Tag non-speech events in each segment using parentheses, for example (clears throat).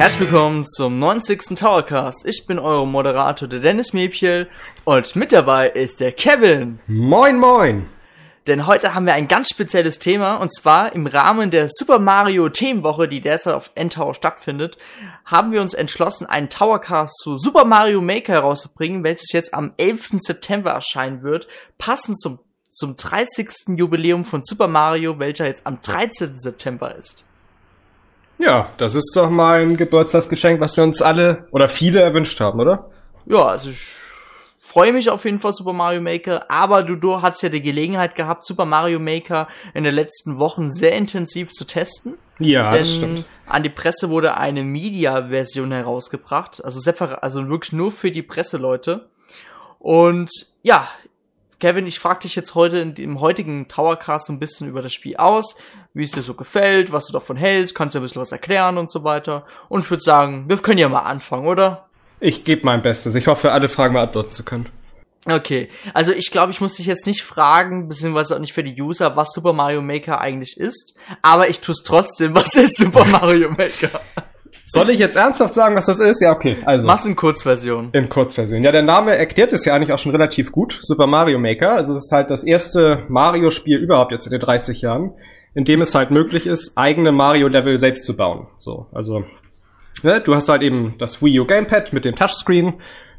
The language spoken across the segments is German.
Herzlich willkommen zum 90. Towercast. Ich bin euer Moderator, der Dennis Mäbchel, und mit dabei ist der Kevin. Moin, moin. Denn heute haben wir ein ganz spezielles Thema, und zwar im Rahmen der Super Mario Themenwoche, die derzeit auf N-Tower stattfindet, haben wir uns entschlossen, einen Towercast zu Super Mario Maker herauszubringen, welches jetzt am 11. September erscheinen wird, passend zum, zum 30. Jubiläum von Super Mario, welcher jetzt am 13. September ist. Ja, das ist doch mal ein Geburtstagsgeschenk, was wir uns alle oder viele erwünscht haben, oder? Ja, also ich freue mich auf jeden Fall Super Mario Maker, aber du, du hast ja die Gelegenheit gehabt, Super Mario Maker in den letzten Wochen sehr intensiv zu testen. Ja, das stimmt. an die Presse wurde eine Media-Version herausgebracht, also separat, also wirklich nur für die Presseleute. Und ja, Kevin, ich frage dich jetzt heute in dem heutigen Towercast so ein bisschen über das Spiel aus, wie es dir so gefällt, was du davon hältst, kannst du ein bisschen was erklären und so weiter. Und ich würde sagen, wir können ja mal anfangen, oder? Ich gebe mein Bestes. Ich hoffe, alle Fragen beantworten zu können. Okay, also ich glaube, ich muss dich jetzt nicht fragen, beziehungsweise auch nicht für die User, was Super Mario Maker eigentlich ist, aber ich tue es trotzdem, was ist Super Mario Maker? Soll ich jetzt ernsthaft sagen, was das ist? Ja, okay. Also. Mach's in Kurzversion. In Kurzversion. Ja, der Name erklärt es ja eigentlich auch schon relativ gut. Super Mario Maker. Also es ist halt das erste Mario-Spiel überhaupt jetzt in den 30 Jahren, in dem es halt möglich ist, eigene Mario-Level selbst zu bauen. So, also ne, du hast halt eben das Wii U Gamepad mit dem Touchscreen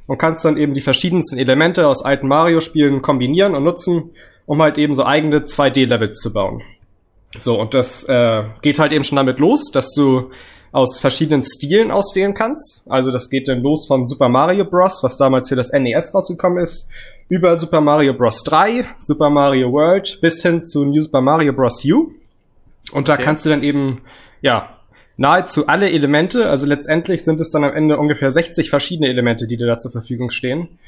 und kannst dann eben die verschiedensten Elemente aus alten Mario-Spielen kombinieren und nutzen, um halt eben so eigene 2D-Levels zu bauen. So, und das äh, geht halt eben schon damit los, dass du aus verschiedenen Stilen auswählen kannst. Also das geht dann los von Super Mario Bros., was damals für das NES rausgekommen ist, über Super Mario Bros. 3, Super Mario World bis hin zu New Super Mario Bros. U. Und da Okay. kannst du dann eben, ja, nahezu alle Elemente, also letztendlich sind es dann am Ende ungefähr 60 verschiedene Elemente, die dir da zur Verfügung stehen,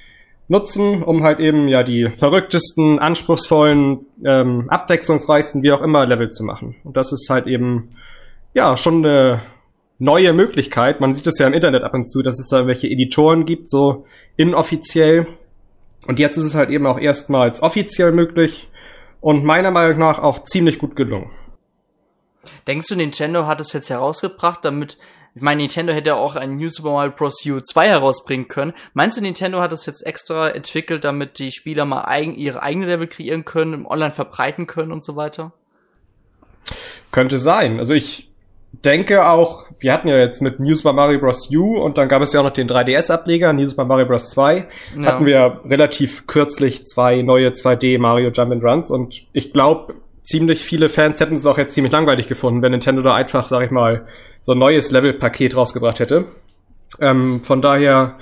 nutzen, um halt eben ja die verrücktesten, anspruchsvollen, ähm, abwechslungsreichsten, wie auch immer, Level zu machen. Und das ist halt eben ja schon eine neue Möglichkeit. Man sieht es ja im Internet ab und zu, dass es da welche Editoren gibt, so inoffiziell. Und jetzt ist es halt eben auch erstmals offiziell möglich und meiner Meinung nach auch ziemlich gut gelungen. Denkst du, Nintendo hat es jetzt herausgebracht, damit, ich meine, Nintendo hätte ja auch ein New Super Mario Bros. U 2 herausbringen können. Meinst du, Nintendo hat es jetzt extra entwickelt, damit die Spieler mal eigen, ihre eigene Level kreieren können, im Online verbreiten können und so weiter? Könnte sein. Also ich denke auch, wir hatten ja jetzt mit New Super Mario Bros. U und dann gab es ja auch noch den 3DS-Ableger, New Super Mario Bros. 2. Ja. Hatten wir relativ kürzlich zwei neue 2D Mario Jump and Runs und ich glaube, ziemlich viele Fans hätten es auch jetzt ziemlich langweilig gefunden, wenn Nintendo da einfach, sag ich mal, so ein neues Level-Paket rausgebracht hätte. Ähm, von daher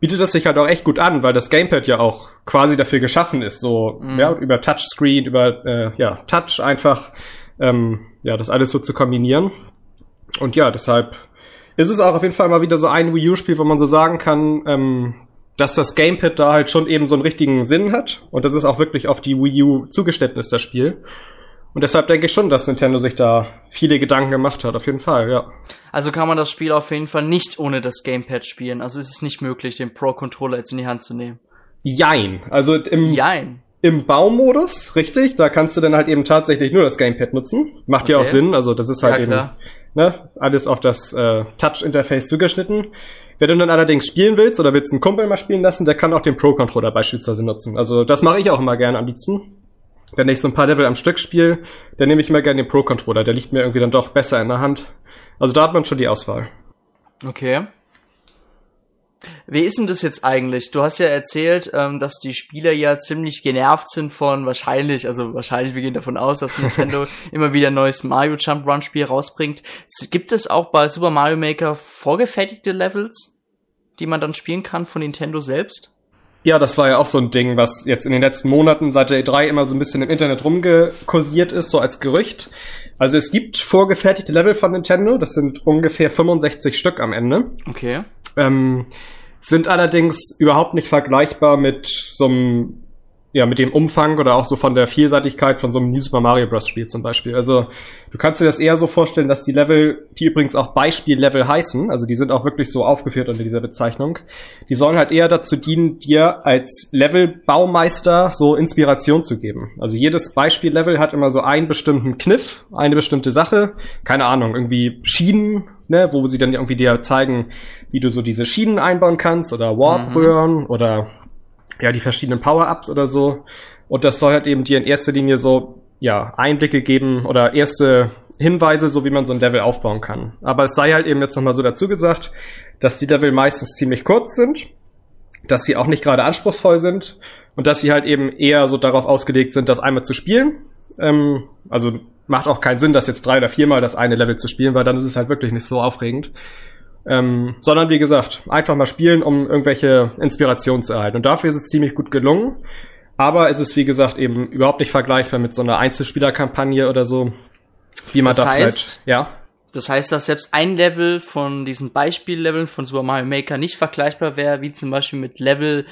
bietet das sich halt auch echt gut an, weil das Gamepad ja auch quasi dafür geschaffen ist, so Mhm. ja, über Touchscreen, über äh, ja, Touch einfach ähm, ja, das alles so zu kombinieren. Und ja, deshalb ist es auch auf jeden Fall mal wieder so ein Wii U-Spiel, wo man so sagen kann, ähm, dass das Gamepad da halt schon eben so einen richtigen Sinn hat und das ist auch wirklich auf die Wii U zugeschnitten ist, das Spiel. Und deshalb denke ich schon, dass Nintendo sich da viele Gedanken gemacht hat, auf jeden Fall, ja. Also kann man das Spiel auf jeden Fall nicht ohne das Gamepad spielen. Also es ist nicht möglich, den Pro-Controller jetzt in die Hand zu nehmen. Jein. Also im, Jein. im Baumodus, richtig, da kannst du dann halt eben tatsächlich nur das Gamepad nutzen. Macht ja auch Okay. Sinn, also das ist halt Ja, eben klar. Ne, alles auf das äh, Touch-Interface zugeschnitten. Wenn du dann allerdings spielen willst oder willst einen Kumpel mal spielen lassen, der kann auch den Pro-Controller beispielsweise nutzen. Also das mache ich auch immer gerne am liebsten. Wenn ich so ein paar Level am Stück spiele, dann nehme ich immer gerne den Pro-Controller. Der liegt mir irgendwie dann doch besser in der Hand. Also da hat man schon die Auswahl. Okay. Wie ist denn das jetzt eigentlich? Du hast ja erzählt, ähm, dass die Spieler ja ziemlich genervt sind von wahrscheinlich, also wahrscheinlich, wir gehen davon aus, dass Nintendo (laughs) immer wieder ein neues Mario Jump Run Spiel rausbringt. Gibt es auch bei Super Mario Maker vorgefertigte Levels, die man dann spielen kann von Nintendo selbst? Ja, das war ja auch so ein Ding, was jetzt in den letzten Monaten seit der E3 immer so ein bisschen im Internet rumgekursiert ist, so als Gerücht. Also es gibt vorgefertigte Level von Nintendo, das sind ungefähr 65 Stück am Ende. Okay. Ähm, sind allerdings überhaupt nicht vergleichbar mit so einem ja, mit dem Umfang oder auch so von der Vielseitigkeit von so einem New Super Mario Bros. Spiel zum Beispiel. Also du kannst dir das eher so vorstellen, dass die Level, die übrigens auch Beispiellevel heißen, also die sind auch wirklich so aufgeführt unter dieser Bezeichnung, die sollen halt eher dazu dienen, dir als Levelbaumeister so Inspiration zu geben. Also jedes Beispiellevel hat immer so einen bestimmten Kniff, eine bestimmte Sache, keine Ahnung, irgendwie Schienen, ne, wo sie dann irgendwie dir zeigen, wie du so diese Schienen einbauen kannst oder Warp-Röhren mhm. oder ja, die verschiedenen Power-Ups oder so. Und das soll halt eben dir in erster Linie so, ja, Einblicke geben oder erste Hinweise, so wie man so ein Level aufbauen kann. Aber es sei halt eben jetzt nochmal so dazu gesagt, dass die Level meistens ziemlich kurz sind, dass sie auch nicht gerade anspruchsvoll sind und dass sie halt eben eher so darauf ausgelegt sind, das einmal zu spielen. Ähm, also macht auch keinen Sinn, das jetzt drei oder viermal das eine Level zu spielen, weil dann ist es halt wirklich nicht so aufregend. Ähm, sondern wie gesagt, einfach mal spielen, um irgendwelche Inspirationen zu erhalten. Und dafür ist es ziemlich gut gelungen. Aber es ist, wie gesagt, eben überhaupt nicht vergleichbar mit so einer Einzelspielerkampagne oder so, wie man das da heißt, vielleicht, ja. Das heißt, dass selbst ein Level von diesen Beispielleveln von Super Mario Maker nicht vergleichbar wäre, wie zum Beispiel mit Level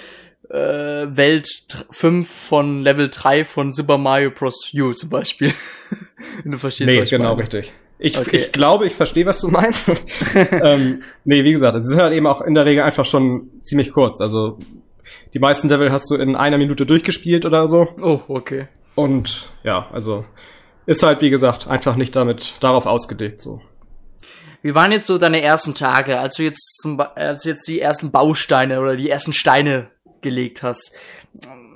äh, Welt 5 von Level 3 von Super Mario Bros. U zum Beispiel. (laughs) Wenn du verstehst, nee, was ich genau meine. richtig. Ich, okay. ich glaube, ich verstehe, was du meinst. (laughs) ähm, nee, wie gesagt, es sind halt eben auch in der Regel einfach schon ziemlich kurz. Also die meisten Level hast du in einer Minute durchgespielt oder so. Oh, okay. Und ja, also ist halt, wie gesagt, einfach nicht damit darauf ausgelegt so. Wie waren jetzt so deine ersten Tage, als du jetzt zum, als du jetzt die ersten Bausteine oder die ersten Steine gelegt hast?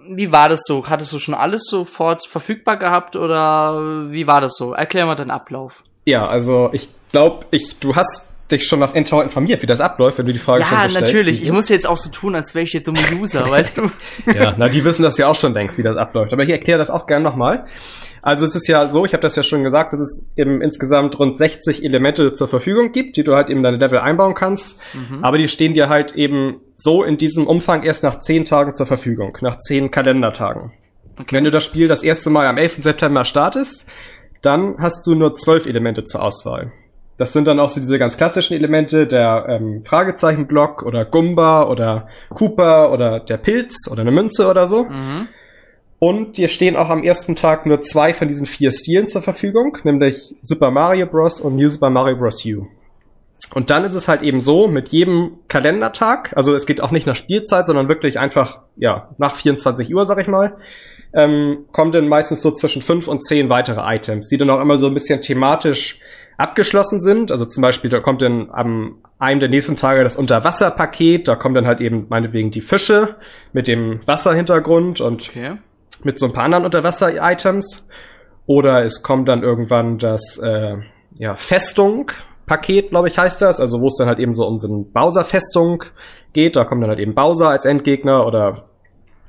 Wie war das so? Hattest du schon alles sofort verfügbar gehabt oder wie war das so? Erklär mal deinen Ablauf. Ja, also ich glaube, ich, du hast dich schon auf Endtower informiert, wie das abläuft, wenn du die Frage ja, schon so stellst. Ja, natürlich. Ich muss jetzt auch so tun, als wäre ich der dumme User, (laughs) weißt du? ja, na, die wissen das ja auch schon längst, wie das abläuft. Aber ich erkläre das auch gerne nochmal. Also es ist ja so, ich habe das ja schon gesagt, dass es eben insgesamt rund 60 Elemente zur Verfügung gibt, die du halt eben deine Level einbauen kannst. Mhm. Aber die stehen dir halt eben so in diesem Umfang erst nach 10 Tagen zur Verfügung, nach 10 Kalendertagen. Okay. Wenn du das Spiel das erste Mal am 11. September startest, dann hast du nur 12 Elemente zur Auswahl. Das sind dann auch so diese ganz klassischen Elemente, der ähm, Fragezeichenblock oder Gumba oder Cooper oder der Pilz oder eine Münze oder so. Mhm. Und dir stehen auch am ersten Tag nur zwei von diesen vier Stilen zur Verfügung, nämlich Super Mario Bros. und New Super Mario Bros. U. Und dann ist es halt eben so, mit jedem Kalendertag, also es geht auch nicht nach Spielzeit, sondern wirklich einfach, ja, nach 24 Uhr, sag ich mal, ähm, kommen dann meistens so zwischen fünf und zehn weitere Items, die dann auch immer so ein bisschen thematisch abgeschlossen sind. Also zum Beispiel, da kommt dann am einem der nächsten Tage das Unterwasserpaket, da kommen dann halt eben meinetwegen die Fische mit dem Wasserhintergrund und okay mit so ein paar anderen Unterwasser-Items. Oder es kommt dann irgendwann das äh, ja, Festung-Paket, glaube ich, heißt das. Also wo es dann halt eben so um so eine Bowser-Festung geht. Da kommt dann halt eben Bowser als Endgegner oder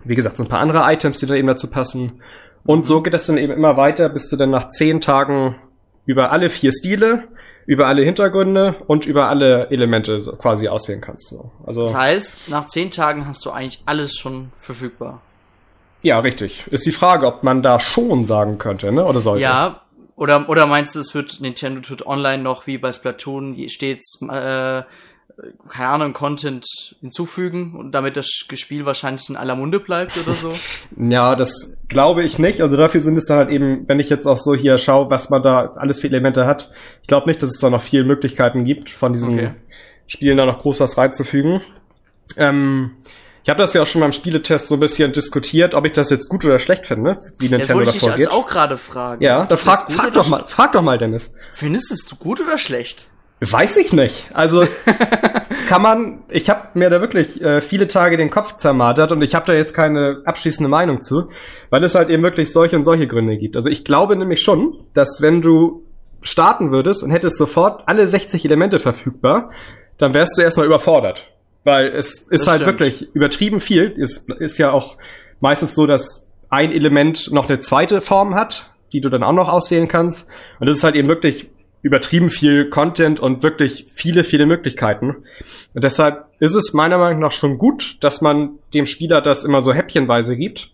wie gesagt, so ein paar andere Items, die dann eben dazu passen. Und so geht es dann eben immer weiter, bis du dann nach zehn Tagen über alle vier Stile, über alle Hintergründe und über alle Elemente quasi auswählen kannst. So. Also das heißt, nach zehn Tagen hast du eigentlich alles schon verfügbar. Ja, richtig. Ist die Frage, ob man da schon sagen könnte, ne? Oder sollte? Ja, oder, oder meinst du, es wird Nintendo tut online noch wie bei Splatoon stets, äh, keine Ahnung, Content hinzufügen und damit das Spiel wahrscheinlich in aller Munde bleibt oder so? (laughs) ja, das glaube ich nicht. Also dafür sind es dann halt eben, wenn ich jetzt auch so hier schaue, was man da alles für Elemente hat. Ich glaube nicht, dass es da noch viele Möglichkeiten gibt, von diesen okay. Spielen da noch groß was reinzufügen. Ähm, ich habe das ja auch schon beim Spieletest so ein bisschen diskutiert, ob ich das jetzt gut oder schlecht finde, wie Nintendo davor geht. Das ich jetzt auch gerade fragen. Ja, da frag, frag doch mal, frag doch mal, Dennis. Findest du es gut oder schlecht? Weiß ich nicht. Also (laughs) kann man, ich habe mir da wirklich äh, viele Tage den Kopf zermartert und ich habe da jetzt keine abschließende Meinung zu, weil es halt eben wirklich solche und solche Gründe gibt. Also ich glaube nämlich schon, dass wenn du starten würdest und hättest sofort alle 60 Elemente verfügbar, dann wärst du erstmal überfordert. Weil es ist das halt stimmt. wirklich übertrieben viel. Ist, ist ja auch meistens so, dass ein Element noch eine zweite Form hat, die du dann auch noch auswählen kannst. Und das ist halt eben wirklich übertrieben viel Content und wirklich viele, viele Möglichkeiten. Und deshalb ist es meiner Meinung nach schon gut, dass man dem Spieler das immer so häppchenweise gibt.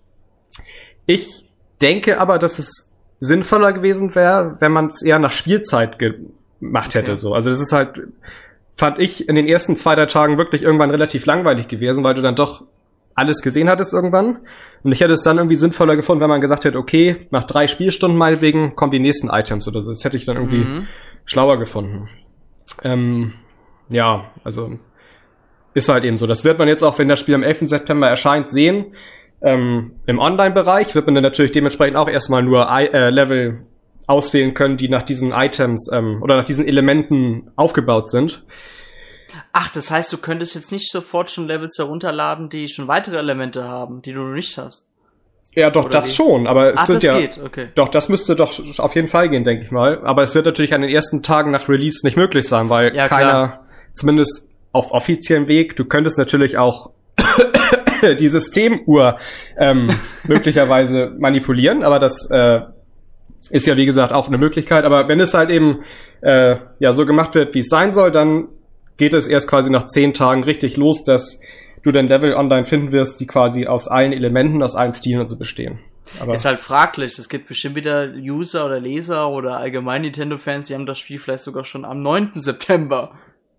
Ich denke aber, dass es sinnvoller gewesen wäre, wenn man es eher nach Spielzeit gemacht hätte. Okay. So, also das ist halt fand ich in den ersten zwei, drei Tagen wirklich irgendwann relativ langweilig gewesen, weil du dann doch alles gesehen hattest irgendwann. Und ich hätte es dann irgendwie sinnvoller gefunden, wenn man gesagt hätte, okay, nach drei Spielstunden meinetwegen kommen die nächsten Items oder so. Das hätte ich dann irgendwie mhm. schlauer gefunden. Ähm, ja, also ist halt eben so. Das wird man jetzt auch, wenn das Spiel am 11. September erscheint, sehen. Ähm, Im Online-Bereich wird man dann natürlich dementsprechend auch erstmal nur I äh, Level auswählen können, die nach diesen Items ähm, oder nach diesen Elementen aufgebaut sind. Ach, das heißt, du könntest jetzt nicht sofort schon Levels herunterladen, die schon weitere Elemente haben, die du noch nicht hast. Ja, doch, Oder das wie? schon, aber es Ach, sind das ja. Geht. Okay. Doch, das müsste doch auf jeden Fall gehen, denke ich mal. Aber es wird natürlich an den ersten Tagen nach Release nicht möglich sein, weil ja, keiner, klar. zumindest auf offiziellem Weg, du könntest natürlich auch (coughs) die Systemuhr ähm, (laughs) möglicherweise manipulieren, aber das äh, ist ja wie gesagt auch eine Möglichkeit. Aber wenn es halt eben äh, ja so gemacht wird, wie es sein soll, dann geht es erst quasi nach zehn Tagen richtig los, dass du dann Level online finden wirst, die quasi aus allen Elementen, aus allen Stilen und so bestehen. Aber ist halt fraglich. Es gibt bestimmt wieder User oder Leser oder allgemein Nintendo-Fans, die haben das Spiel vielleicht sogar schon am 9. September.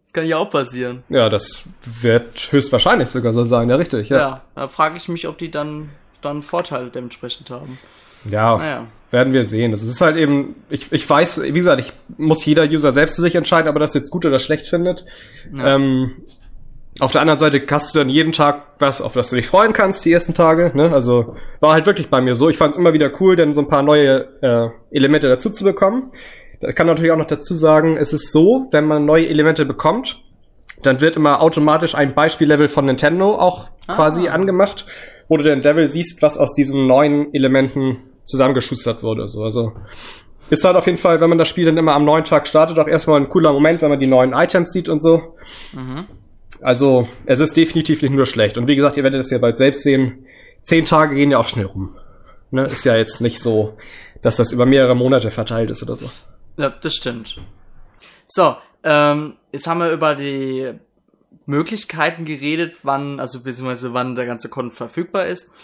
Das kann ja auch passieren. Ja, das wird höchstwahrscheinlich sogar so sein, ja richtig. Ja, ja da frage ich mich, ob die dann dann Vorteile dementsprechend haben. Ja, naja. werden wir sehen. Das ist halt eben, ich, ich weiß, wie gesagt, ich muss jeder User selbst für sich entscheiden, ob er das jetzt gut oder schlecht findet. Ja. Ähm, auf der anderen Seite hast du dann jeden Tag was, auf das du dich freuen kannst, die ersten Tage. Ne? Also war halt wirklich bei mir so. Ich fand es immer wieder cool, denn so ein paar neue äh, Elemente dazu zu bekommen. Da kann natürlich auch noch dazu sagen, es ist so, wenn man neue Elemente bekommt, dann wird immer automatisch ein Beispiellevel von Nintendo auch ah. quasi angemacht, wo du den Level siehst, was aus diesen neuen Elementen zusammengeschustert wurde. So, also ist halt auf jeden Fall, wenn man das Spiel dann immer am neuen Tag startet, auch erstmal ein cooler Moment, wenn man die neuen Items sieht und so. Mhm. Also, es ist definitiv nicht nur schlecht. Und wie gesagt, ihr werdet es ja bald selbst sehen. Zehn Tage gehen ja auch schnell rum. Ne? Ist ja jetzt nicht so, dass das über mehrere Monate verteilt ist oder so. Ja, das stimmt. So, ähm, jetzt haben wir über die Möglichkeiten geredet, wann, also beziehungsweise wann der ganze Content verfügbar ist.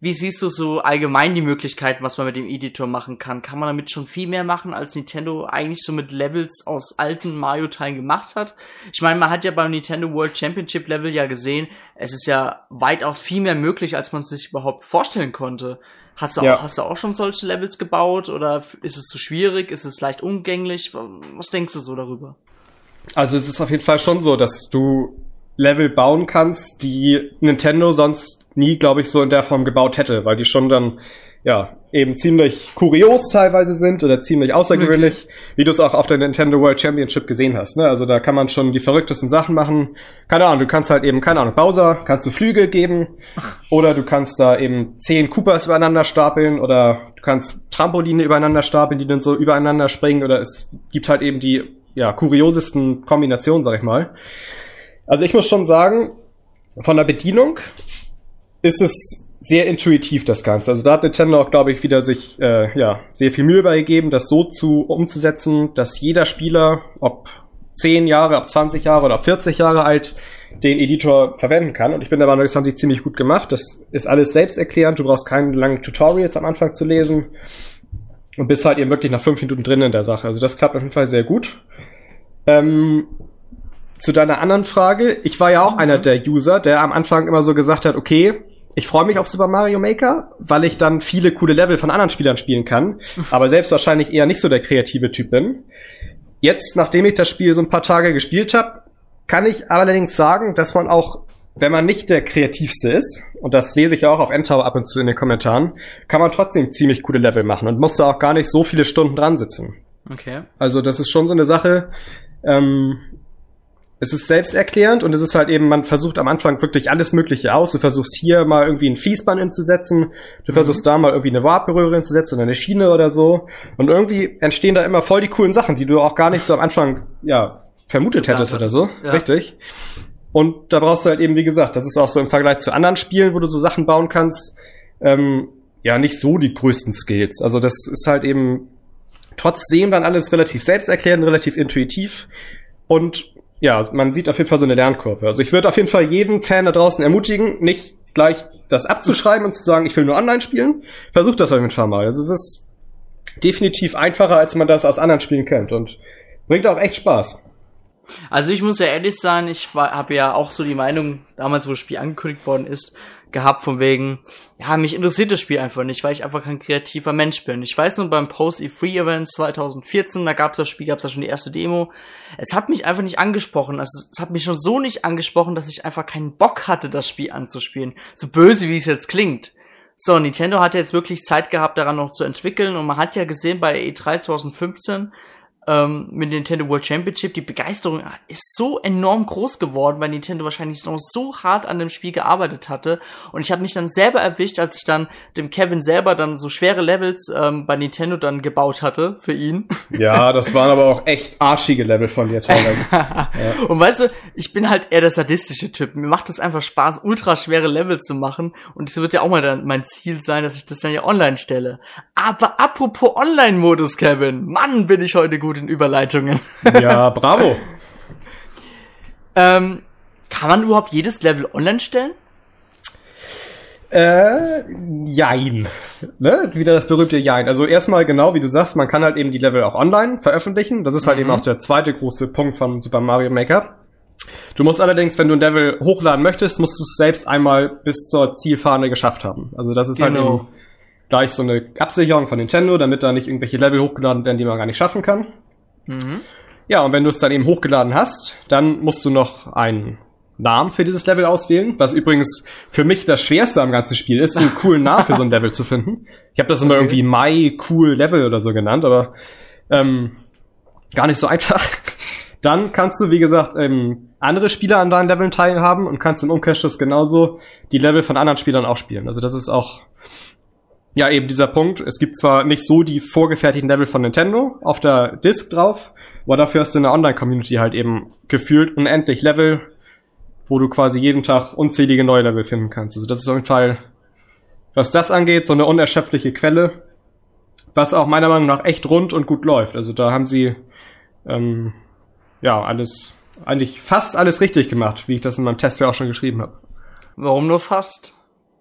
Wie siehst du so allgemein die Möglichkeiten, was man mit dem Editor machen kann? Kann man damit schon viel mehr machen, als Nintendo eigentlich so mit Levels aus alten Mario-Teilen gemacht hat? Ich meine, man hat ja beim Nintendo World Championship Level ja gesehen, es ist ja weitaus viel mehr möglich, als man sich überhaupt vorstellen konnte. Hast du, ja. auch, hast du auch schon solche Levels gebaut oder ist es zu schwierig? Ist es leicht umgänglich? Was denkst du so darüber? Also es ist auf jeden Fall schon so, dass du Level bauen kannst, die Nintendo sonst nie, glaube ich, so in der Form gebaut hätte, weil die schon dann ja eben ziemlich kurios teilweise sind oder ziemlich außergewöhnlich, okay. wie du es auch auf der Nintendo World Championship gesehen hast. Ne? Also da kann man schon die verrücktesten Sachen machen. Keine Ahnung, du kannst halt eben, keine Ahnung, Bowser, kannst du Flügel geben oder du kannst da eben zehn Koopas übereinander stapeln oder du kannst Trampoline übereinander stapeln, die dann so übereinander springen oder es gibt halt eben die ja kuriosesten Kombinationen, sag ich mal. Also ich muss schon sagen, von der Bedienung ist es sehr intuitiv, das Ganze. Also da hat Nintendo auch, glaube ich, wieder sich äh, ja, sehr viel Mühe beigegeben, das so zu umzusetzen, dass jeder Spieler, ob 10 Jahre, ob 20 Jahre oder ob 40 Jahre alt, den Editor verwenden kann. Und ich bin der Meinung, das haben sie ziemlich gut gemacht. Das ist alles selbsterklärend. Du brauchst keine langen Tutorials am Anfang zu lesen. Und bist halt eben wirklich nach fünf Minuten drin in der Sache. Also das klappt auf jeden Fall sehr gut. Ähm, zu deiner anderen Frage, ich war ja auch mhm. einer der User, der am Anfang immer so gesagt hat, okay, ich freue mich auf Super Mario Maker, weil ich dann viele coole Level von anderen Spielern spielen kann, (laughs) aber selbst wahrscheinlich eher nicht so der kreative Typ bin. Jetzt, nachdem ich das Spiel so ein paar Tage gespielt habe, kann ich allerdings sagen, dass man auch, wenn man nicht der kreativste ist, und das lese ich ja auch auf Endtower ab und zu in den Kommentaren, kann man trotzdem ziemlich coole Level machen und muss da auch gar nicht so viele Stunden dran sitzen. Okay. Also das ist schon so eine Sache, ähm, es ist selbsterklärend und es ist halt eben, man versucht am Anfang wirklich alles Mögliche aus. Du versuchst hier mal irgendwie ein Fließband hinzusetzen, du mhm. versuchst da mal irgendwie eine Warp-Berühre hinzusetzen oder eine Schiene oder so. Und irgendwie entstehen da immer voll die coolen Sachen, die du auch gar nicht so am Anfang, ja, vermutet hättest oder so. Ja. Richtig. Und da brauchst du halt eben, wie gesagt, das ist auch so im Vergleich zu anderen Spielen, wo du so Sachen bauen kannst, ähm, ja, nicht so die größten Skills. Also das ist halt eben trotzdem dann alles relativ selbsterklärend, relativ intuitiv. Und ja, man sieht auf jeden Fall so eine Lernkurve. Also ich würde auf jeden Fall jeden Fan da draußen ermutigen, nicht gleich das abzuschreiben und zu sagen, ich will nur online spielen. Versucht das auf jeden Fall mal. Also es ist definitiv einfacher, als man das aus anderen Spielen kennt und bringt auch echt Spaß. Also ich muss ja ehrlich sein, ich habe ja auch so die Meinung, damals wo das Spiel angekündigt worden ist, gehabt von wegen, ja, mich interessiert das Spiel einfach nicht, weil ich einfach kein kreativer Mensch bin. Ich weiß nur beim Post E3 Event 2014, da gab's das Spiel, gab's da schon die erste Demo. Es hat mich einfach nicht angesprochen. Also, es hat mich schon so nicht angesprochen, dass ich einfach keinen Bock hatte, das Spiel anzuspielen. So böse, wie es jetzt klingt. So, Nintendo hat jetzt wirklich Zeit gehabt, daran noch zu entwickeln und man hat ja gesehen bei E3 2015, ähm, mit Nintendo World Championship, die Begeisterung ist so enorm groß geworden, weil Nintendo wahrscheinlich noch so hart an dem Spiel gearbeitet hatte. Und ich habe mich dann selber erwischt, als ich dann dem Kevin selber dann so schwere Levels ähm, bei Nintendo dann gebaut hatte für ihn. Ja, das waren aber auch echt arschige Level von dir teilweise. (laughs) ja. Und weißt du, ich bin halt eher der sadistische Typ. Mir macht es einfach Spaß, ultra schwere Level zu machen. Und es wird ja auch mal dann mein Ziel sein, dass ich das dann ja online stelle. Aber apropos Online-Modus, Kevin, Mann, bin ich heute gut in Überleitungen. (laughs) Ja, bravo. ähm, kann man überhaupt jedes Level online stellen? Äh, jein. Ne? Wieder das berühmte Jein. Also erstmal genau, wie du sagst, man kann halt eben die Level auch online veröffentlichen. Das ist halt mhm. eben auch der zweite große Punkt von Super Mario Maker. Du musst allerdings, wenn du ein Level hochladen möchtest, musst du es selbst einmal bis zur Zielfahne geschafft haben. Also das ist halt genau. halt eben gleich so eine Absicherung von Nintendo, damit da nicht irgendwelche Level hochgeladen werden, die man gar nicht schaffen kann. Mhm. Ja, und wenn du es dann eben hochgeladen hast, dann musst du noch einen Namen für dieses Level auswählen, was übrigens für mich das Schwerste am ganzen Spiel ist, einen coolen Namen für so ein Level zu finden. Ich habe das immer okay. irgendwie My Cool Level oder so genannt, aber ähm, gar nicht so einfach. Dann kannst du, wie gesagt, ähm, andere Spieler an deinen Leveln teilhaben und kannst im Umkehrschluss genauso die Level von anderen Spielern auch spielen. Also das ist auch ja, eben dieser Punkt. Es gibt zwar nicht so die vorgefertigten Level von Nintendo auf der Disk drauf, aber dafür hast du in der Online-Community halt eben gefühlt unendlich Level, wo du quasi jeden Tag unzählige neue Level finden kannst. Also das ist auf jeden Fall, was das angeht, so eine unerschöpfliche Quelle, was auch meiner Meinung nach echt rund und gut läuft. Also da haben sie ähm, ja alles, eigentlich fast alles richtig gemacht, wie ich das in meinem Test ja auch schon geschrieben habe. Warum nur fast?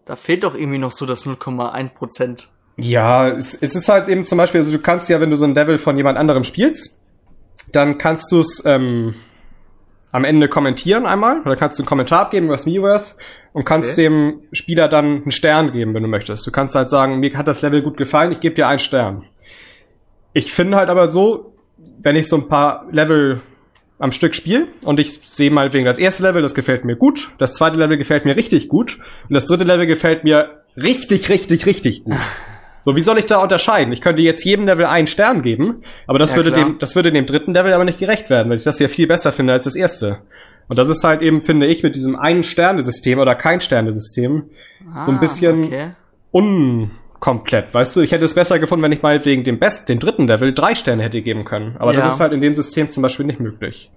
Da fehlt doch irgendwie noch so das 0,1 Prozent. Ja, es, es ist halt eben zum Beispiel, also du kannst ja, wenn du so ein Level von jemand anderem spielst, dann kannst du es ähm, am Ende kommentieren einmal, oder kannst du einen Kommentar abgeben über das Miiverse und kannst okay. dem Spieler dann einen Stern geben, wenn du möchtest. Du kannst halt sagen, mir hat das Level gut gefallen, ich gebe dir einen Stern. Ich finde halt aber so, wenn ich so ein paar Level am Stück spiele und ich sehe mal wegen das erste Level, das gefällt mir gut, das zweite Level gefällt mir richtig gut und das dritte Level gefällt mir richtig, richtig, richtig gut. So, wie soll ich da unterscheiden? Ich könnte jetzt jedem Level einen Stern geben, aber das ja, würde klar. dem, das würde dem dritten Level aber nicht gerecht werden, weil ich das ja viel besser finde als das erste. Und das ist halt eben, finde ich, mit diesem einen Sterne-System oder kein Sterne-System ah, so ein ah, bisschen okay. Unkomplett. Weißt du, ich hätte es besser gefunden, wenn ich mal wegen dem besten, dem dritten Level drei Sterne hätte geben können. Aber ja. das ist halt in dem System zum Beispiel nicht möglich.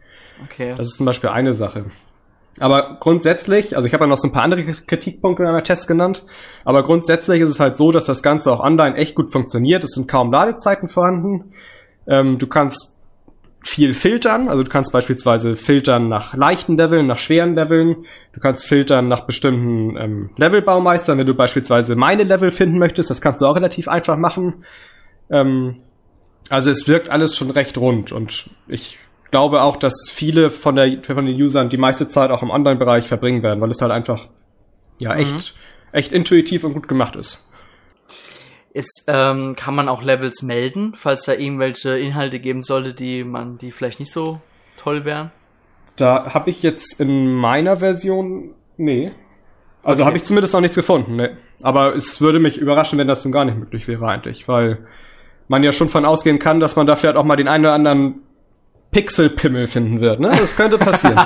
Okay. Das ist zum Beispiel eine Sache. Aber grundsätzlich, also ich habe ja noch so ein paar andere Kritikpunkte in meiner Test genannt, aber grundsätzlich ist es halt so, dass das Ganze auch online echt gut funktioniert. Es sind kaum Ladezeiten vorhanden. Ähm, du kannst viel filtern, also du kannst beispielsweise filtern nach leichten Leveln, nach schweren Leveln. Du kannst filtern nach bestimmten ähm, Levelbaumeistern, wenn du beispielsweise meine Level finden möchtest, das kannst du auch relativ einfach machen. Ähm, also es wirkt alles schon recht rund und ich glaube auch, dass viele von, der, von den Usern die meiste Zeit auch im Online-Bereich verbringen werden, weil es halt einfach ja mhm. echt, echt intuitiv und gut gemacht ist. Jetzt ähm, kann man auch Levels melden, falls da irgendwelche Inhalte geben sollte, die man, die vielleicht nicht so toll wären. Da habe ich jetzt in meiner Version nee. Also okay. habe ich zumindest noch nichts gefunden. Nee. Aber es würde mich überraschen, wenn das nun gar nicht möglich wäre eigentlich, weil man ja schon von ausgehen kann, dass man da vielleicht auch mal den einen oder anderen Pixelpimmel finden wird, ne? Das könnte passieren.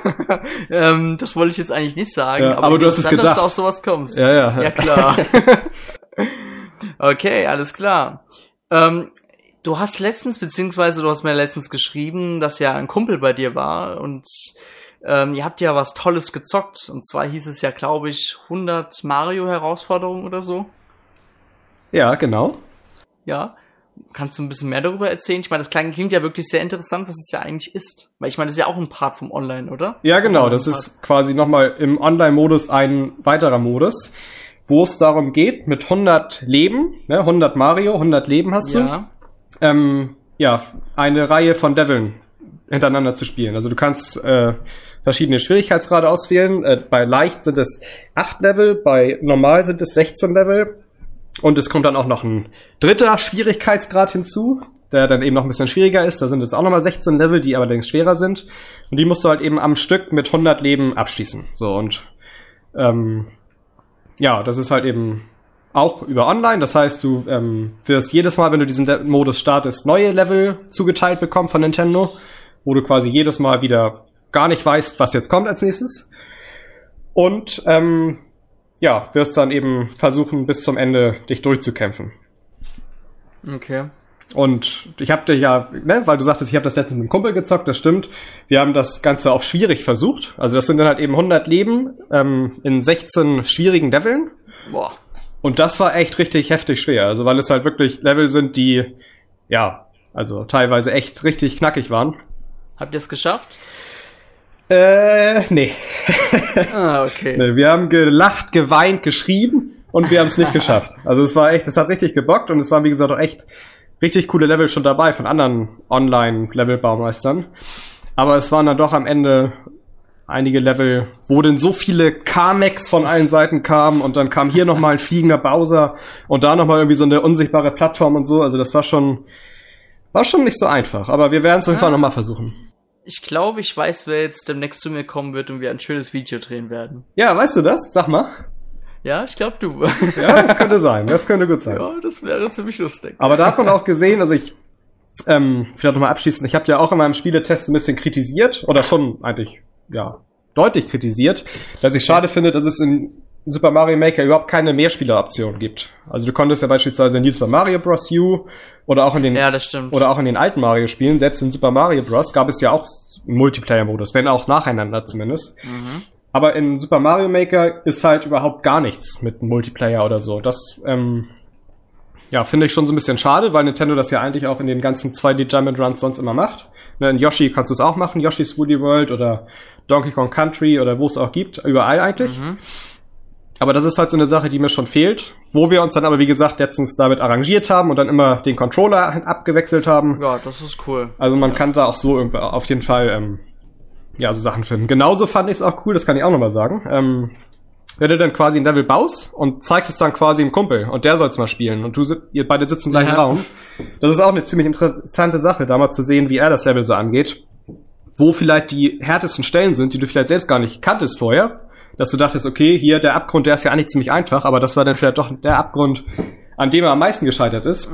(laughs) ähm, das wollte ich jetzt eigentlich nicht sagen, ja, aber, aber du hast es gedacht, dass du auf sowas kommst. Ja, ja. Ja, klar. (laughs) okay, alles klar. Ähm, du hast letztens, beziehungsweise du hast mir letztens geschrieben, dass ja ein Kumpel bei dir war und ähm, ihr habt ja was Tolles gezockt. Und zwar hieß es ja, glaube ich, 100 Mario-Herausforderungen oder so. Ja, genau. Ja. Kannst du ein bisschen mehr darüber erzählen? Ich meine, das klingt ja wirklich sehr interessant, was es ja eigentlich ist. Weil ich meine, das ist ja auch ein Part vom Online, oder? Ja, genau. Das ist quasi nochmal im Online-Modus ein weiterer Modus, wo es darum geht, mit 100 Leben, ne, 100 Mario, 100 Leben hast du, ja, ähm, ja eine Reihe von Leveln hintereinander zu spielen. Also du kannst äh, verschiedene Schwierigkeitsgrade auswählen. Äh, bei leicht sind es acht Level, bei normal sind es 16 Level. Und es kommt dann auch noch ein dritter Schwierigkeitsgrad hinzu, der dann eben noch ein bisschen schwieriger ist. Da sind jetzt auch nochmal 16 Level, die allerdings schwerer sind. Und die musst du halt eben am Stück mit 100 Leben abschließen. So und ähm, ja, das ist halt eben auch über online. Das heißt, du ähm, wirst jedes Mal, wenn du diesen De Modus startest, neue Level zugeteilt bekommen von Nintendo, wo du quasi jedes Mal wieder gar nicht weißt, was jetzt kommt als nächstes. Und ähm, ja, wirst dann eben versuchen, bis zum Ende dich durchzukämpfen. Okay. Und ich habe dich ja, ne, weil du sagtest, ich habe das letztens mit einem Kumpel gezockt, das stimmt. Wir haben das Ganze auf schwierig versucht. Also das sind dann halt eben 100 Leben ähm, in 16 schwierigen Leveln. Boah. Und das war echt richtig heftig schwer. Also weil es halt wirklich Level sind, die, ja, also teilweise echt richtig knackig waren. Habt ihr es geschafft? Äh, nee. (laughs) Ah, okay. nee. Wir haben gelacht, geweint, geschrien und wir haben es nicht (laughs) geschafft. Also es war echt, es hat richtig gebockt und es waren, wie gesagt, auch echt richtig coole Level schon dabei von anderen Online-Level-Baumeistern. Aber es waren dann doch am Ende einige Level, wo denn so viele Kamex von allen Seiten kamen und dann kam hier nochmal ein fliegender Bowser und da nochmal irgendwie so eine unsichtbare Plattform und so. Also das war schon, war schon nicht so einfach. Aber wir werden es auf jeden Fall nochmal versuchen. Ich glaube, ich weiß, wer jetzt demnächst zu mir kommen wird und wir ein schönes Video drehen werden. Ja, weißt du das? Sag mal. Ja, ich glaube du. (laughs) Ja, das könnte sein. Das könnte gut sein. Ja, das wäre ziemlich lustig. Aber da hat man auch gesehen, also ich, ähm, vielleicht nochmal abschließend, ich habe ja auch in meinem Spieletest ein bisschen kritisiert, oder schon eigentlich, ja, deutlich kritisiert, dass ich schade finde, dass es in Super Mario Maker überhaupt keine Mehrspieleroption gibt. Also du konntest ja beispielsweise in New Super Mario Bros. U oder auch in den Ja, oder auch in den alten Mario Spielen, selbst in Super Mario Bros. gab es ja auch einen Multiplayer-Modus, wenn auch nacheinander zumindest. Mhm. Aber in Super Mario Maker ist halt überhaupt gar nichts mit Multiplayer oder so. Das ähm, ja, finde ich schon so ein bisschen schade, weil Nintendo das ja eigentlich auch in den ganzen 2D Jump Runs sonst immer macht. Ne, in Yoshi kannst du es auch machen, Yoshi's Woody World oder Donkey Kong Country oder wo es auch gibt, überall eigentlich. Mhm. Aber das ist halt so eine Sache, die mir schon fehlt, wo wir uns dann aber, wie gesagt, letztens damit arrangiert haben und dann immer den Controller abgewechselt haben. Ja, das ist cool. Also man kann da auch so irgendwie auf jeden Fall ähm, ja so Sachen finden. Genauso fand ich es auch cool, das kann ich auch nochmal sagen. Ähm, wenn du dann quasi ein Level baust und zeigst es dann quasi dem Kumpel und der soll es mal spielen und du ihr beide sitzen im gleichen Ja. Raum. Das ist auch eine ziemlich interessante Sache, da mal zu sehen, wie er das Level so angeht. Wo vielleicht die härtesten Stellen sind, die du vielleicht selbst gar nicht kanntest vorher. Dass du dachtest, okay, hier der Abgrund, der ist ja eigentlich ziemlich einfach, aber das war dann vielleicht doch der Abgrund, an dem er am meisten gescheitert ist.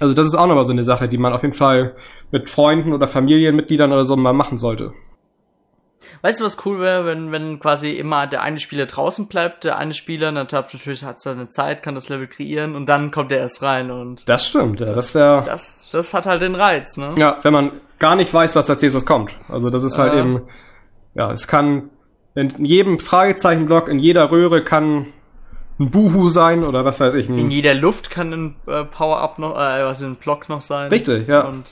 Also das ist auch nochmal so eine Sache, die man auf jeden Fall mit Freunden oder Familienmitgliedern oder so mal machen sollte. Weißt du, was cool wäre, wenn, wenn quasi immer der eine Spieler draußen bleibt, der eine Spieler, dann hat natürlich hat seine Zeit, kann das Level kreieren und dann kommt er erst rein und Das stimmt, ja. Das wäre das, das hat halt den Reiz, ne? Ja, wenn man gar nicht weiß, was als nächstes kommt. Also das ist halt Ja. eben, ja, es kann in jedem Fragezeichenblock, in jeder Röhre kann ein Buhu sein oder was weiß ich. In jeder Luft kann ein äh, Power-Up noch, äh, was ein Block noch sein. Richtig, ja. Und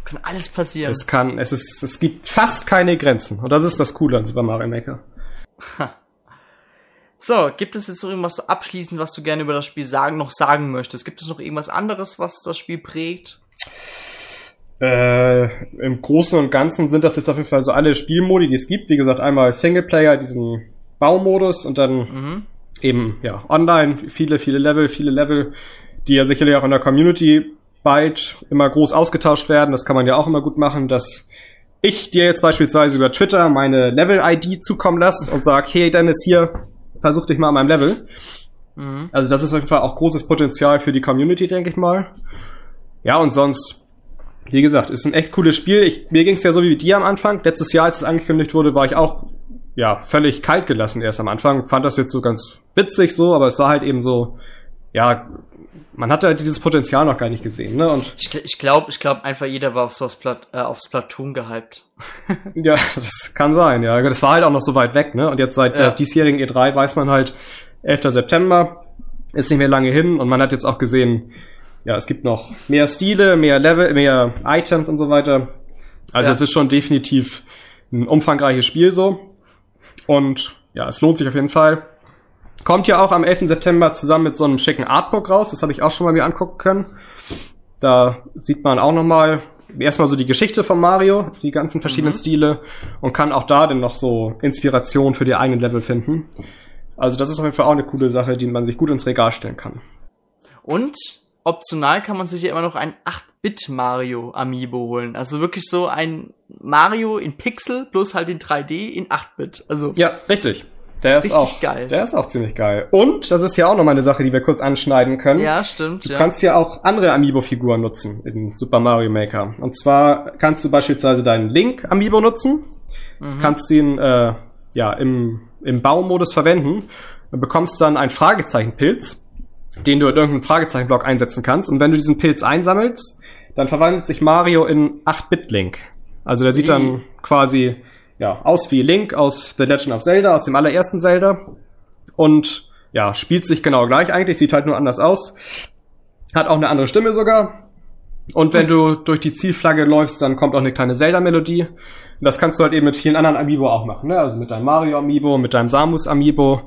es kann alles passieren. es kann, es ist, es gibt fast keine Grenzen. Und das ist das Coole an Super Mario Maker. So, gibt es jetzt noch irgendwas abschließend, was du gerne über das Spiel sagen, noch sagen möchtest? Gibt es noch irgendwas anderes, was das Spiel prägt? Äh, Im Großen und Ganzen sind das jetzt auf jeden Fall so alle Spielmodi, die es gibt. Wie gesagt, einmal Singleplayer, diesen Baumodus und dann Mhm. eben, ja, online, viele, viele Level, viele Level, die ja sicherlich auch in der Community bald immer groß ausgetauscht werden. Das kann man ja auch immer gut machen, dass ich dir jetzt beispielsweise über Twitter meine Level-ID zukommen lasse und sag, hey Dennis, hier, versuch dich mal an meinem Level. Mhm. Also das ist auf jeden Fall auch großes Potenzial für die Community, denke ich mal. Ja, und sonst, wie gesagt, ist ein echt cooles Spiel. Ich, mir ging es ja so wie dir am Anfang. Letztes Jahr, als es angekündigt wurde, war ich auch ja völlig kalt gelassen erst am Anfang. Fand das jetzt so ganz witzig so, aber es sah halt eben so, ja, man hatte halt dieses Potenzial noch gar nicht gesehen, ne? Und Ich, ich glaube, ich glaube einfach jeder war aufs, aufs, Plat, äh, aufs Platoon gehypt. (laughs) ja, das kann sein, ja. Das war halt auch noch so weit weg, ne? Und jetzt seit Ja. der diesjährigen E3 weiß man halt, 11. September ist nicht mehr lange hin und man hat jetzt auch gesehen, ja, es gibt noch mehr Stile, mehr Level, mehr Items und so weiter. Also Ja. es ist schon definitiv ein umfangreiches Spiel so. Und ja, es lohnt sich auf jeden Fall. Kommt ja auch am 11. September zusammen mit so einem schicken Artbook raus. Das habe ich auch schon mal mir angucken können. Da sieht man auch noch mal erstmal so die Geschichte von Mario, die ganzen verschiedenen mhm. Stile und kann auch da dann noch so Inspiration für die eigenen Level finden. Also das ist auf jeden Fall auch eine coole Sache, die man sich gut ins Regal stellen kann. Und optional kann man sich ja immer noch ein 8-Bit Mario Amiibo holen. Also wirklich so ein Mario in Pixel plus halt in 3D in 8-Bit. Also Ja, richtig. Der ist auch geil. Der ist auch ziemlich geil. Und das ist ja auch noch mal eine Sache, die wir kurz anschneiden können. Ja, stimmt. Du ja. kannst ja auch andere Amiibo-Figuren nutzen in Super Mario Maker. Und zwar kannst du beispielsweise deinen Link Amiibo nutzen, mhm. kannst ihn äh, ja im im Baumodus verwenden und bekommst dann einen Fragezeichenpilz, den du in irgendeinen Fragezeichenblock einsetzen kannst. Und wenn du diesen Pilz einsammelst, dann verwandelt sich Mario in 8-Bit-Link. Also der sieht dann quasi ja, aus wie Link aus The Legend of Zelda, aus dem allerersten Zelda. Und ja, spielt sich genau gleich eigentlich, sieht halt nur anders aus. Hat auch eine andere Stimme sogar. Und wenn du durch die Zielflagge läufst, dann kommt auch eine kleine Zelda-Melodie. Das kannst du halt eben mit vielen anderen Amiibo auch machen, ne? Also mit deinem Mario-Amiibo, mit deinem Samus-Amiibo.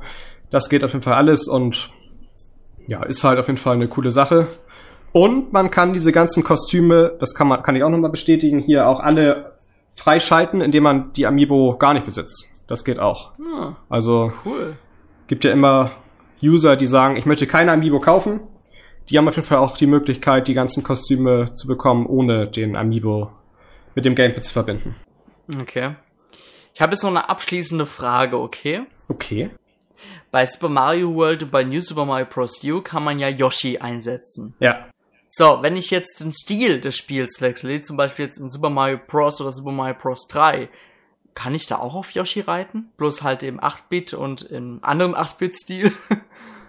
Das geht auf jeden Fall alles und ja, ist halt auf jeden Fall eine coole Sache. Und man kann diese ganzen Kostüme, das kann man, kann ich auch nochmal bestätigen, hier auch alle freischalten, indem man die Amiibo gar nicht besitzt. Das geht auch. Ah, also cool. gibt ja immer User, die sagen, ich möchte keine Amiibo kaufen. Die haben auf jeden Fall auch die Möglichkeit, die ganzen Kostüme zu bekommen, ohne den Amiibo mit dem Gamepad zu verbinden. Okay. Ich habe jetzt noch eine abschließende Frage, okay? Okay. Bei Super Mario World und bei New Super Mario Bros. U kann man ja Yoshi einsetzen. Ja. So, wenn ich jetzt den Stil des Spiels wechsle, zum Beispiel jetzt in Super Mario Bros. oder Super Mario Bros. 3, kann ich da auch auf Yoshi reiten? Bloß halt im 8-Bit und im anderen 8-Bit-Stil? (laughs)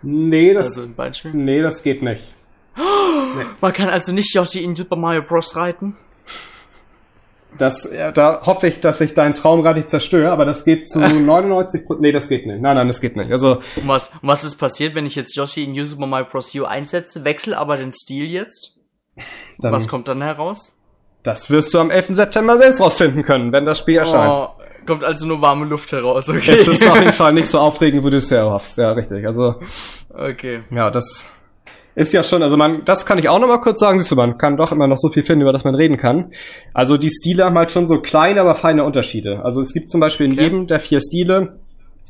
Nee, das, also nee, das geht nicht. Nee. (gasps) Man kann also nicht Yoshi in Super Mario Bros. reiten? Das, ja, da hoffe ich, dass ich deinen Traum gerade nicht zerstöre, aber das geht zu (laughs) 99 Nee, das geht nicht. Nein, nein, das geht nicht. Also. Und was, was ist passiert, wenn ich jetzt Yoshi in New Super Mario Bros. U einsetze, wechsle aber den Stil jetzt? Dann, was kommt dann heraus? Das wirst du am 11. September selbst rausfinden können, wenn das Spiel erscheint. Oh, kommt also nur warme Luft heraus, okay. Es ist auf jeden (laughs) Fall nicht so aufregend, wie du es ja hoffst. Ja, richtig. Also. Okay. Ja, das ist ja schon, also man, das kann ich auch noch mal kurz sagen, siehst du, man kann doch immer noch so viel finden, über das man reden kann. Also die Stile haben halt schon so kleine, aber feine Unterschiede. Also es gibt zum Beispiel in okay. jedem der vier Stile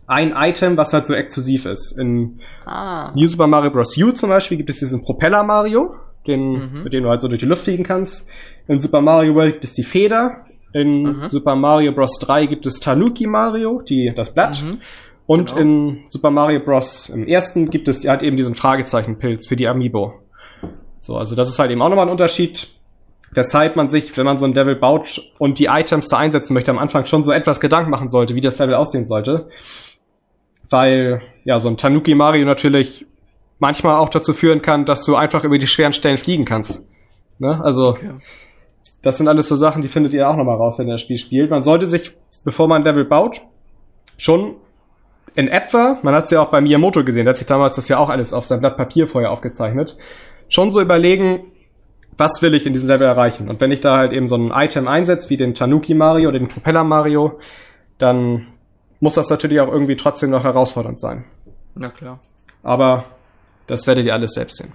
ein Item, was halt so exklusiv ist. In ah. New Super Mario Bros. U zum Beispiel gibt es diesen Propeller Mario, den, mhm. mit dem du halt so durch die Luft fliegen kannst. In Super Mario World gibt es die Feder. In mhm. Super Mario Bros. 3 gibt es Tanuki Mario, die, das Blatt. Mhm. Und genau. in Super Mario Bros. im ersten gibt es halt eben diesen Fragezeichenpilz für die Amiibo. So, also das ist halt eben auch nochmal ein Unterschied, weshalb man sich, wenn man so ein Level baut und die Items da einsetzen möchte, am Anfang schon so etwas Gedanken machen sollte, wie das Level aussehen sollte. Weil, ja, so ein Tanuki Mario natürlich manchmal auch dazu führen kann, dass du einfach über die schweren Stellen fliegen kannst. Ne? Also, okay. das sind alles so Sachen, die findet ihr auch nochmal raus, wenn ihr das Spiel spielt. Man sollte sich, bevor man ein Level baut, schon in etwa, man hat es ja auch bei Miyamoto gesehen, der hat sich damals das ja auch alles auf sein Blatt Papier vorher aufgezeichnet, schon so überlegen, was will ich in diesem Level erreichen? Und wenn ich da halt eben so ein Item einsetze, wie den Tanuki Mario oder den Propeller Mario, dann muss das natürlich auch irgendwie trotzdem noch herausfordernd sein. Na klar. Aber das werdet ihr alles selbst sehen.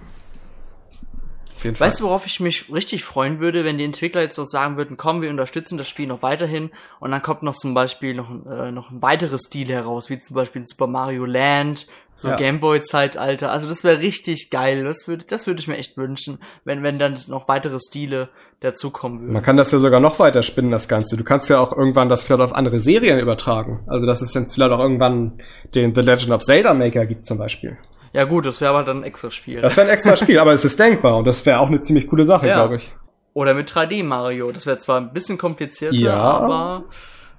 Weißt du, worauf ich mich richtig freuen würde, wenn die Entwickler jetzt so sagen würden, komm, wir unterstützen das Spiel noch weiterhin und dann kommt noch zum Beispiel noch, äh, noch ein weiteres Stil heraus, wie zum Beispiel Super Mario Land, so ja. Gameboy-Zeitalter. Also das wäre richtig geil. Das würde, das würde ich mir echt wünschen, wenn, wenn dann noch weitere Stile dazukommen würden. Man kann das ja sogar noch weiter spinnen, das Ganze. Du kannst ja auch irgendwann das vielleicht auf andere Serien übertragen. Also dass es dann vielleicht auch irgendwann den The Legend of Zelda Maker gibt zum Beispiel. Ja gut, das wäre aber dann ein extra Spiel. Das wäre ein extra Spiel, aber es ist denkbar und das wäre auch eine ziemlich coole Sache, ja. glaube ich. Oder mit 3D Mario. Das wäre zwar ein bisschen komplizierter, ja. aber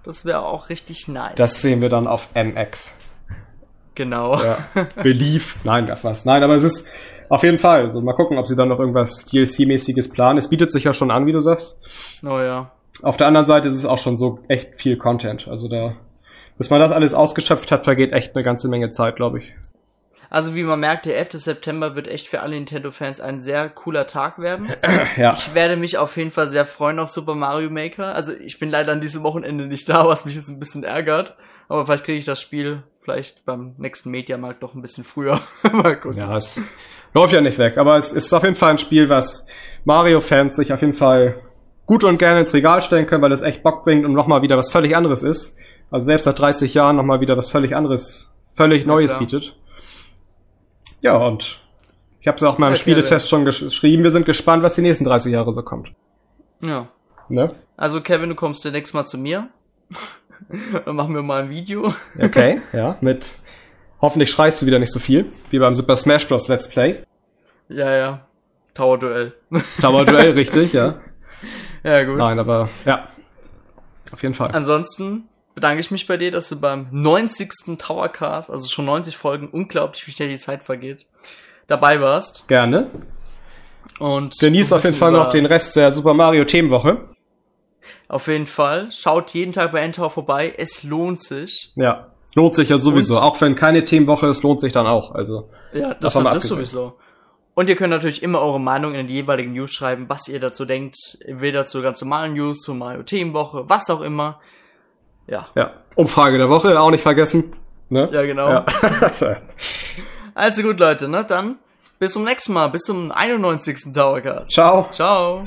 das wäre auch richtig nice. Das sehen wir dann auf MX. Genau. Ja. (laughs) Belief. Nein, das was. Nein, aber es ist auf jeden Fall. Also mal gucken, ob sie dann noch irgendwas DLC-mäßiges planen. Es bietet sich ja schon an, wie du sagst. Oh ja. Auf der anderen Seite ist es auch schon so echt viel Content. Also da, bis man das alles ausgeschöpft hat, vergeht echt eine ganze Menge Zeit, glaube ich. Also wie man merkt, der 11. September wird echt für alle Nintendo-Fans ein sehr cooler Tag werden. (clears throat) ja. Ich werde mich auf jeden Fall sehr freuen auf Super Mario Maker. Also ich bin leider an diesem Wochenende nicht da, was mich jetzt ein bisschen ärgert. Aber vielleicht kriege ich das Spiel vielleicht beim nächsten Mediamarkt doch ein bisschen früher. (laughs) Mal gucken. Ja, es läuft ja nicht weg. Aber es ist auf jeden Fall ein Spiel, was Mario-Fans sich auf jeden Fall gut und gerne ins Regal stellen können, weil es echt Bock bringt und nochmal wieder was völlig anderes ist. Also selbst nach 30 Jahren nochmal wieder was völlig anderes, völlig Neues klar. bietet. Ja, und ich habe es auch mal im Spieletest schon gesch- geschrieben. Wir sind gespannt, was die nächsten 30 Jahre so kommt. Ja. Ne? Also Kevin, du kommst demnächst mal zu mir. (laughs) Dann machen wir mal ein Video. Okay, (laughs) ja, mit hoffentlich schreist du wieder nicht so viel, wie beim Super Smash Bros. Let's Play. Ja, ja. Tower-Duell. (laughs) Dauerduell, richtig, ja. ja, gut. Nein, aber ja. Auf jeden Fall. Ansonsten bedanke ich mich bei dir, dass du beim 90. Towercast, also schon 90 Folgen, unglaublich, wie schnell die Zeit vergeht, dabei warst. Gerne. Und Genießt auf jeden Fall noch den Rest der Super Mario Themenwoche. Auf jeden Fall. Schaut jeden Tag bei Endtower vorbei. Es lohnt sich. Ja. Lohnt sich ja sowieso. Und- Auch wenn keine Themenwoche ist, lohnt sich dann auch. Also. Ja, das, das abgesehen. sowieso. Und ihr könnt natürlich immer eure Meinung in den jeweiligen News schreiben, was ihr dazu denkt. Weder zur ganz normalen News, zur Mario Themenwoche, was auch immer. Ja. Ja. Umfrage der Woche, auch nicht vergessen. Ne? Ja, genau. Ja. (laughs) Also gut, Leute, ne? Dann bis zum nächsten Mal, bis zum 91. Towercast. Ciao. Ciao.